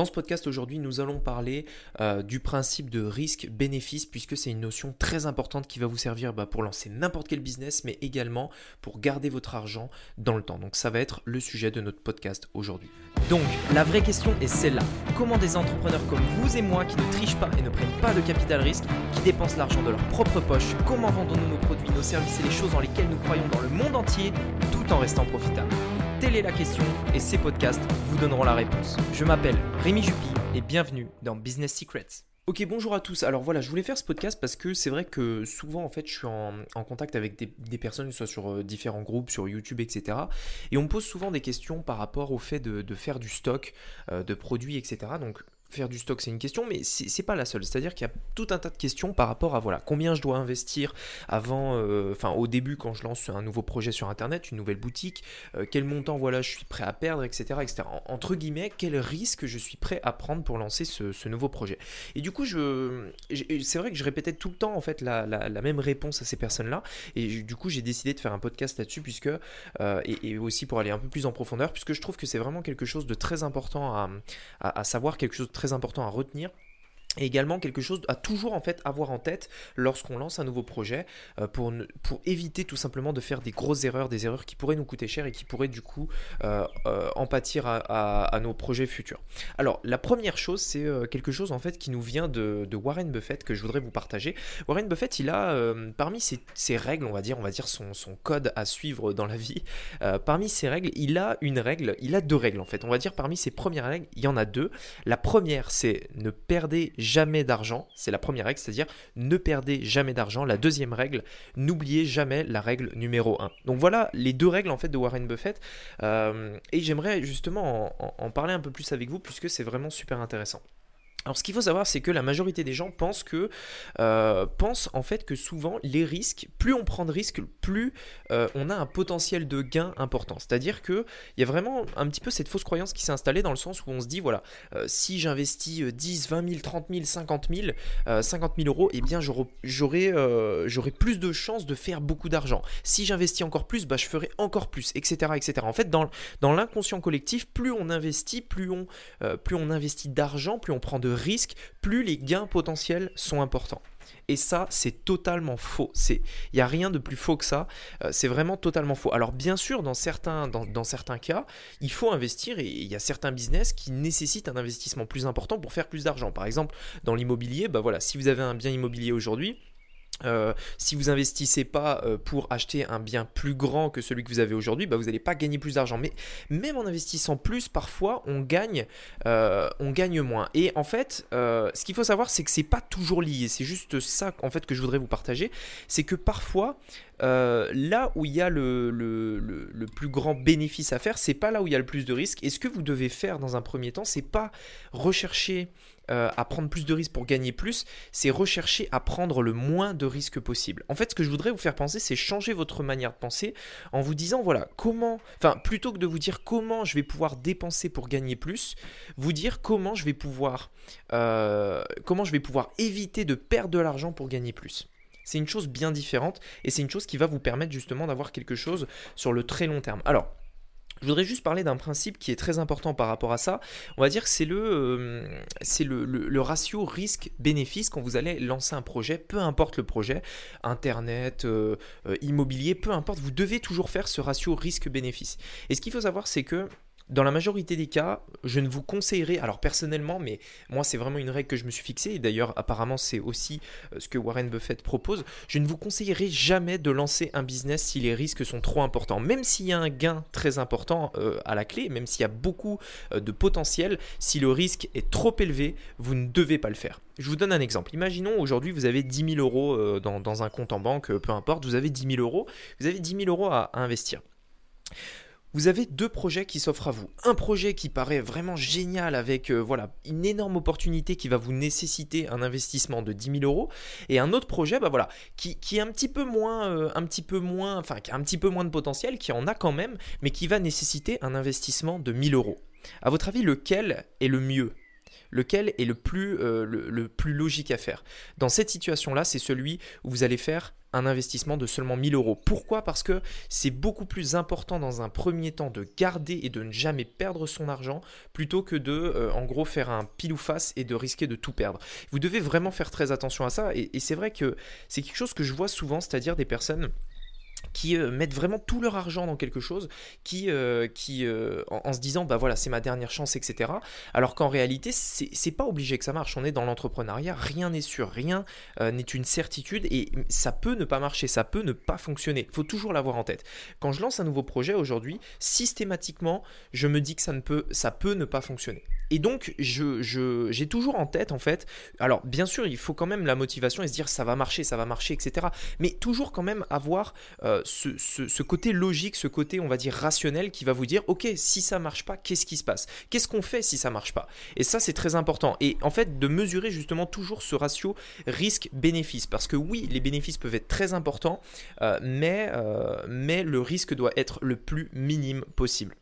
Dans ce podcast aujourd'hui, nous allons parler euh, du principe de risque-bénéfice puisque c'est une notion très importante qui va vous servir bah, pour lancer n'importe quel business mais également pour garder votre argent dans le temps. Donc ça va être le sujet de notre podcast aujourd'hui. Donc la vraie question est celle-là. Comment des entrepreneurs comme vous et moi qui ne trichent pas et ne prennent pas de capital risque, qui dépensent l'argent de leur propre poche, comment vendons-nous nos produits, nos services et les choses dans lesquelles nous croyons dans le monde entier tout en restant profitables? Telle est la question et ces podcasts vous donneront la réponse. Je m'appelle Rémi Jupy et bienvenue dans Business Secrets. Ok, bonjour à tous. Alors voilà, je voulais faire ce podcast parce que c'est vrai que souvent, en fait, je suis en, contact avec des, personnes, soit sur euh, différents groupes, sur YouTube, etc. Et on me pose souvent des questions par rapport au fait de, faire du stock, euh, de produits, etc. Donc faire du stock, c'est une question, mais c'est pas la seule. C'est-à-dire qu'il y a tout un tas de questions par rapport à voilà combien je dois investir avant, euh, enfin au début quand je lance un nouveau projet sur Internet, une nouvelle boutique, euh, quel montant voilà je suis prêt à perdre, etc., etc. entre guillemets, quel risque je suis prêt à prendre pour lancer ce, nouveau projet. Et du coup, je, c'est vrai que je répétais tout le temps en fait la, même réponse à ces personnes-là, et du coup j'ai décidé de faire un podcast là-dessus puisque euh, et, aussi pour aller un peu plus en profondeur, puisque je trouve que c'est vraiment quelque chose de très important à, à, à savoir, quelque chose de très important à retenir et également quelque chose à toujours en fait avoir en tête lorsqu'on lance un nouveau projet euh, pour, éviter tout simplement de faire des grosses erreurs, des erreurs qui pourraient nous coûter cher et qui pourraient du coup euh, euh, en pâtir à, nos projets futurs. Alors la première chose c'est quelque chose en fait qui nous vient de, Warren Buffett que je voudrais vous partager. Warren Buffett il a parmi ses, règles on va dire, on va dire son, son code à suivre dans la vie, parmi ses règles il a une règle, il a deux règles en fait. On va dire parmi ses premières règles il y en a deux. La première c'est ne perdez jamais d'argent. C'est la première règle, c'est-à-dire ne perdez jamais d'argent. La deuxième règle, n'oubliez jamais la règle numéro 1. Donc voilà les deux règles en fait de Warren Buffett. Euh, et j'aimerais justement en, parler un peu plus avec vous puisque c'est vraiment super intéressant. Alors ce qu'il faut savoir, c'est que la majorité des gens pensent que euh, en fait que souvent les risques, plus on prend de risques, plus euh, on a un potentiel de gain important. C'est-à-dire que il y a vraiment un petit peu cette fausse croyance qui s'est installée dans le sens où on se dit voilà, euh, si j'investis 10, 20 000, 30 000, 50 000, 50 000 euros, eh bien j'aurai j'aurai plus de chances de faire beaucoup d'argent. Si j'investis encore plus, bah je ferai encore plus, etc., etc. En fait, dans dans l'inconscient collectif, plus on investit, plus on plus on investit d'argent, plus on prend de risque, plus les gains potentiels sont importants. Et ça, c'est totalement faux. Il n'y a rien de plus faux que ça. Euh, c'est vraiment totalement faux. Alors bien sûr, dans certains, dans, certains cas, il faut investir et il y a certains business qui nécessitent un investissement plus important pour faire plus d'argent. Par exemple, dans l'immobilier, bah voilà, si vous avez un bien immobilier aujourd'hui, euh, si vous investissez pas euh, pour acheter un bien plus grand que celui que vous avez aujourd'hui, bah vous n'allez pas gagner plus d'argent. Mais même en investissant plus, parfois on gagne, euh, on gagne moins. Et en fait, ce qu'il faut savoir, c'est que c'est pas toujours lié. C'est juste ça en fait que je voudrais vous partager, c'est que parfois là où il y a le, plus grand bénéfice à faire, c'est pas là où il y a le plus de risques. Et ce que vous devez faire dans un premier temps, c'est pas rechercher euh, à prendre plus de risques pour gagner plus, c'est rechercher à prendre le moins de risques possible. En fait, ce que je voudrais vous faire penser, c'est changer votre manière de penser en vous disant, voilà, comment, enfin, plutôt que de vous dire comment je vais pouvoir dépenser pour gagner plus, vous dire comment je vais pouvoir, euh, comment je vais pouvoir éviter de perdre de l'argent pour gagner plus. C'est une chose bien différente et c'est une chose qui va vous permettre justement d'avoir quelque chose sur le très long terme. Alors, je voudrais juste parler d'un principe qui est très important par rapport à ça. On va dire que c'est le, euh, ratio risque-bénéfice quand vous allez lancer un projet, peu importe le projet, internet, euh, euh, immobilier, peu importe, vous devez toujours faire ce ratio risque-bénéfice. Et ce qu'il faut savoir, c'est que dans la majorité des cas, je ne vous conseillerais, alors personnellement, mais moi c'est vraiment une règle que je me suis fixée, et d'ailleurs apparemment c'est aussi euh, ce que Warren Buffett propose, je ne vous conseillerais jamais de lancer un business si les risques sont trop importants. Même s'il y a un gain très important euh, à la clé, même s'il y a beaucoup euh, de potentiel, si le risque est trop élevé, vous ne devez pas le faire. Je vous donne un exemple. Imaginons aujourd'hui vous avez 10 000 euros dans, un compte en banque, peu importe, vous avez 10 000 euros, vous avez 10 000 euros à investir vous avez deux projets qui s'offrent à vous. Un projet qui paraît vraiment génial avec euh, voilà, une énorme opportunité qui va vous nécessiter un investissement de 10 000 euros. Et un autre projet bah voilà, qui, est un petit peu moins, euh, un petit peu moins, enfin, qui a un petit peu moins de potentiel, qui en a quand même, mais qui va nécessiter un investissement de 1000 euros. À votre avis, lequel est le mieux? Lequel est le plus, euh, le, plus logique à faire Dans cette situation-là, c'est celui où vous allez faire un investissement de seulement 1000 euros. Pourquoi? Parce que c'est beaucoup plus important dans un premier temps de garder et de ne jamais perdre son argent plutôt que de, euh, en gros, faire un pile ou face et de risquer de tout perdre. Vous devez vraiment faire très attention à ça et c'est vrai que c'est quelque chose que je vois souvent, c'est-à-dire des personnes qui euh, mettent vraiment tout leur argent dans quelque chose, qui, euh, qui euh, en, se disant bah voilà c'est ma dernière chance etc. Alors qu'en réalité c'est pas obligé que ça marche. On est dans l'entrepreneuriat, rien n'est sûr, rien n'est une certitude et ça peut ne pas marcher, ça peut ne pas fonctionner. Il faut toujours l'avoir en tête. Quand je lance un nouveau projet aujourd'hui, systématiquement je me dis que ça ne peut, ça peut ne pas fonctionner. Et donc je j'ai toujours en tête en fait. Alors bien sûr il faut quand même la motivation et se dire ça va marcher, ça va marcher etc. Mais toujours quand même avoir euh, ce, côté logique, ce côté, on va dire, rationnel qui va vous dire, ok, si ça marche pas, qu'est-ce qui se passe? Qu'est-ce qu'on fait si ça marche pas? Et ça, c'est très important. Et en fait, de mesurer justement toujours ce ratio risque-bénéfice. Parce que oui, les bénéfices peuvent être très importants, euh, mais, euh, mais le risque doit être le plus minime possible.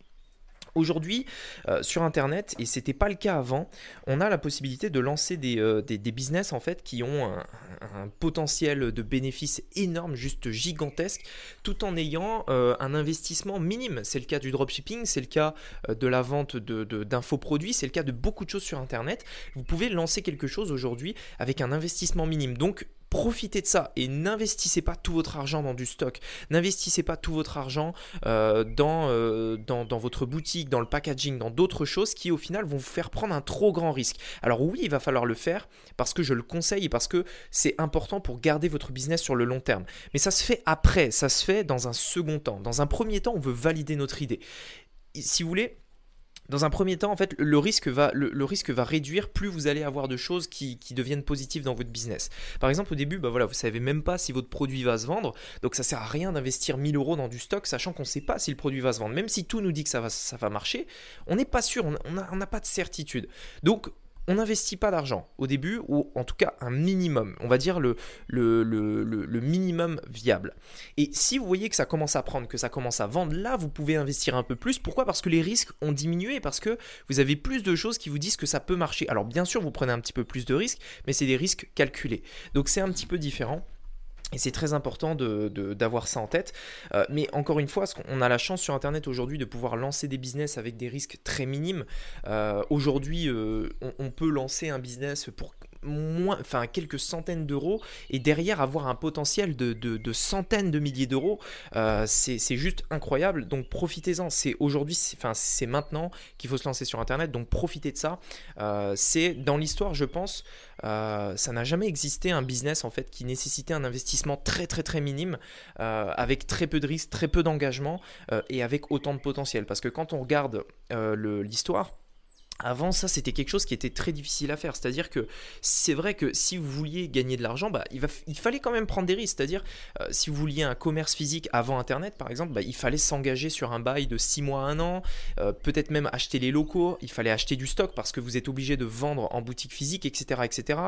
Aujourd'hui, euh, sur Internet, et c'était pas le cas avant, on a la possibilité de lancer des, euh, business en fait qui ont un, potentiel de bénéfice énorme, juste gigantesque, tout en ayant euh, un investissement minime. C'est le cas du dropshipping, c'est le cas de la vente d'infoproduits, de, c'est le cas de beaucoup de choses sur Internet. Vous pouvez lancer quelque chose aujourd'hui avec un investissement minime. Donc Profitez de ça et n'investissez pas tout votre argent dans du stock. N'investissez pas tout votre argent euh, euh, dans, dans, votre boutique, dans le packaging, dans d'autres choses qui au final vont vous faire prendre un trop grand risque. Alors oui, il va falloir le faire parce que je le conseille et parce que c'est important pour garder votre business sur le long terme. Mais ça se fait après, ça se fait dans un second temps. Dans un premier temps, on veut valider notre idée. Si vous voulez, dans un premier temps, en fait, le risque va, réduire plus vous allez avoir de choses qui, deviennent positives dans votre business. Par exemple, au début, bah voilà, vous savez même pas si votre produit va se vendre, donc ça sert à rien d'investir 1000 euros dans du stock, sachant qu'on ne sait pas si le produit va se vendre. Même si tout nous dit que ça va, ça va marcher, on n'est pas sûr, on n'a pas de certitude. Donc, on n'investit pas d'argent au début, ou en tout cas un minimum, on va dire le, minimum viable. Et si vous voyez que ça commence à prendre, que ça commence à vendre, là, vous pouvez investir un peu plus. Pourquoi? Parce que les risques ont diminué, parce que vous avez plus de choses qui vous disent que ça peut marcher. Alors bien sûr, vous prenez un petit peu plus de risques, mais c'est des risques calculés. Donc c'est un petit peu différent. Et c'est très important d'avoir ça en tête. Euh, mais encore une fois, on a la chance sur Internet aujourd'hui de pouvoir lancer des business avec des risques très minimes. Euh, aujourd'hui, euh, on, peut lancer un business pour moins, enfin quelques centaines d'euros et derrière avoir un potentiel de, centaines de milliers d'euros, euh, c'est juste incroyable. Donc profitez-en. C'est aujourd'hui, enfin c'est maintenant qu'il faut se lancer sur Internet. Donc profitez de ça. Euh, c'est dans l'histoire, je pense, euh, ça n'a jamais existé un business en fait qui nécessitait un investissement très très très minime, avec très peu de risques, très peu d'engagement et avec autant de potentiel. Parce que quand on regarde l'histoire avant ça, c'était quelque chose qui était très difficile à faire. C'est-à-dire que c'est vrai que si vous vouliez gagner de l'argent, bah, il, fallait quand même prendre des risques. C'est-à-dire, euh, si vous vouliez un commerce physique avant Internet, par exemple, bah, il fallait s'engager sur un bail de 6 mois à 1 an, euh, peut-être même acheter les locaux, il fallait acheter du stock parce que vous êtes obligé de vendre en boutique physique, etc. etc.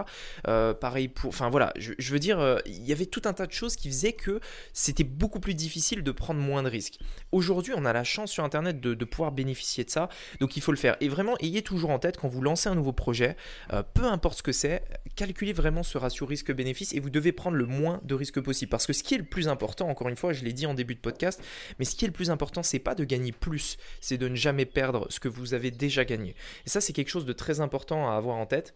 Euh, pareil pour... Enfin voilà, je, veux dire, il y avait tout un tas de choses qui faisaient que c'était beaucoup plus difficile de prendre moins de risques. Aujourd'hui, on a la chance sur Internet de, de pouvoir bénéficier de ça, donc il faut le faire. Et vraiment, ayez toujours en tête quand vous lancez un nouveau projet, euh, peu importe ce que c'est, calculez vraiment ce ratio risque-bénéfice et vous devez prendre le moins de risques possible. Parce que ce qui est le plus important, encore une fois, je l'ai dit en début de podcast, mais ce qui est le plus important, c'est pas de gagner plus, c'est de ne jamais perdre ce que vous avez déjà gagné. Et ça, c'est quelque chose de très important à avoir en tête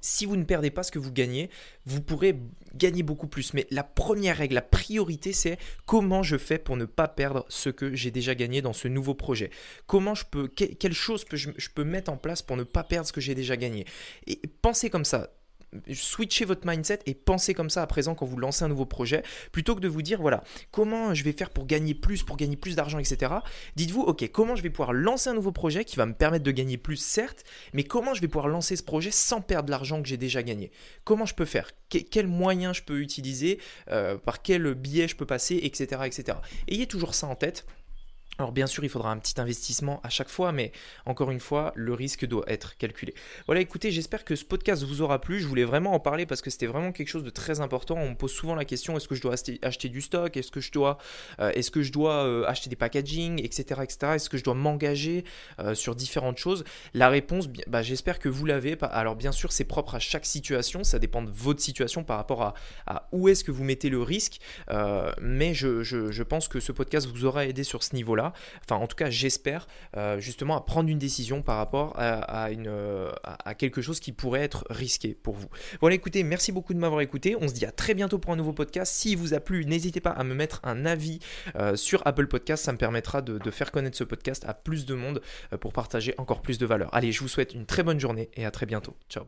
si vous ne perdez pas ce que vous gagnez, vous pourrez gagner beaucoup plus. Mais la première règle, la priorité, c'est comment je fais pour ne pas perdre ce que j'ai déjà gagné dans ce nouveau projet. Comment je peux, quelle chose je, je peux mettre en place pour ne pas perdre ce que j'ai déjà gagné? Et pensez comme ça switchez votre mindset et pensez comme ça à présent quand vous lancez un nouveau projet, plutôt que de vous dire, voilà, comment je vais faire pour gagner plus, pour gagner plus d'argent, etc. Dites-vous, ok, comment je vais pouvoir lancer un nouveau projet qui va me permettre de gagner plus, certes, mais comment je vais pouvoir lancer ce projet sans perdre l'argent que j'ai déjà gagné? Comment je peux faire? Quels moyens je peux utiliser euh, Par quel biais je peux passer, etc., etc. Ayez toujours ça en tête. Alors bien sûr, il faudra un petit investissement à chaque fois, mais encore une fois, le risque doit être calculé. Voilà, écoutez, j'espère que ce podcast vous aura plu. Je voulais vraiment en parler parce que c'était vraiment quelque chose de très important. On me pose souvent la question est-ce que je dois acheter, du stock? Est-ce que je dois, euh, est-ce que je dois euh, acheter des packaging, etc., etc. Est-ce que je dois m'engager euh, sur différentes choses? La réponse, bah, j'espère que vous l'avez. Alors bien sûr, c'est propre à chaque situation. Ça dépend de votre situation par rapport à, où est-ce que vous mettez le risque. mais je, je pense que ce podcast vous aura aidé sur ce niveau-là. Enfin, en tout cas, j'espère euh, justement à prendre une décision par rapport euh, à, quelque chose qui pourrait être risqué pour vous. Voilà, écoutez, merci beaucoup de m'avoir écouté. On se dit à très bientôt pour un nouveau podcast. S'il vous a plu, n'hésitez pas à me mettre un avis euh, sur Apple Podcast. Ça me permettra de, de, faire connaître ce podcast à plus de monde pour partager encore plus de valeur. Allez, je vous souhaite une très bonne journée et à très bientôt. Ciao.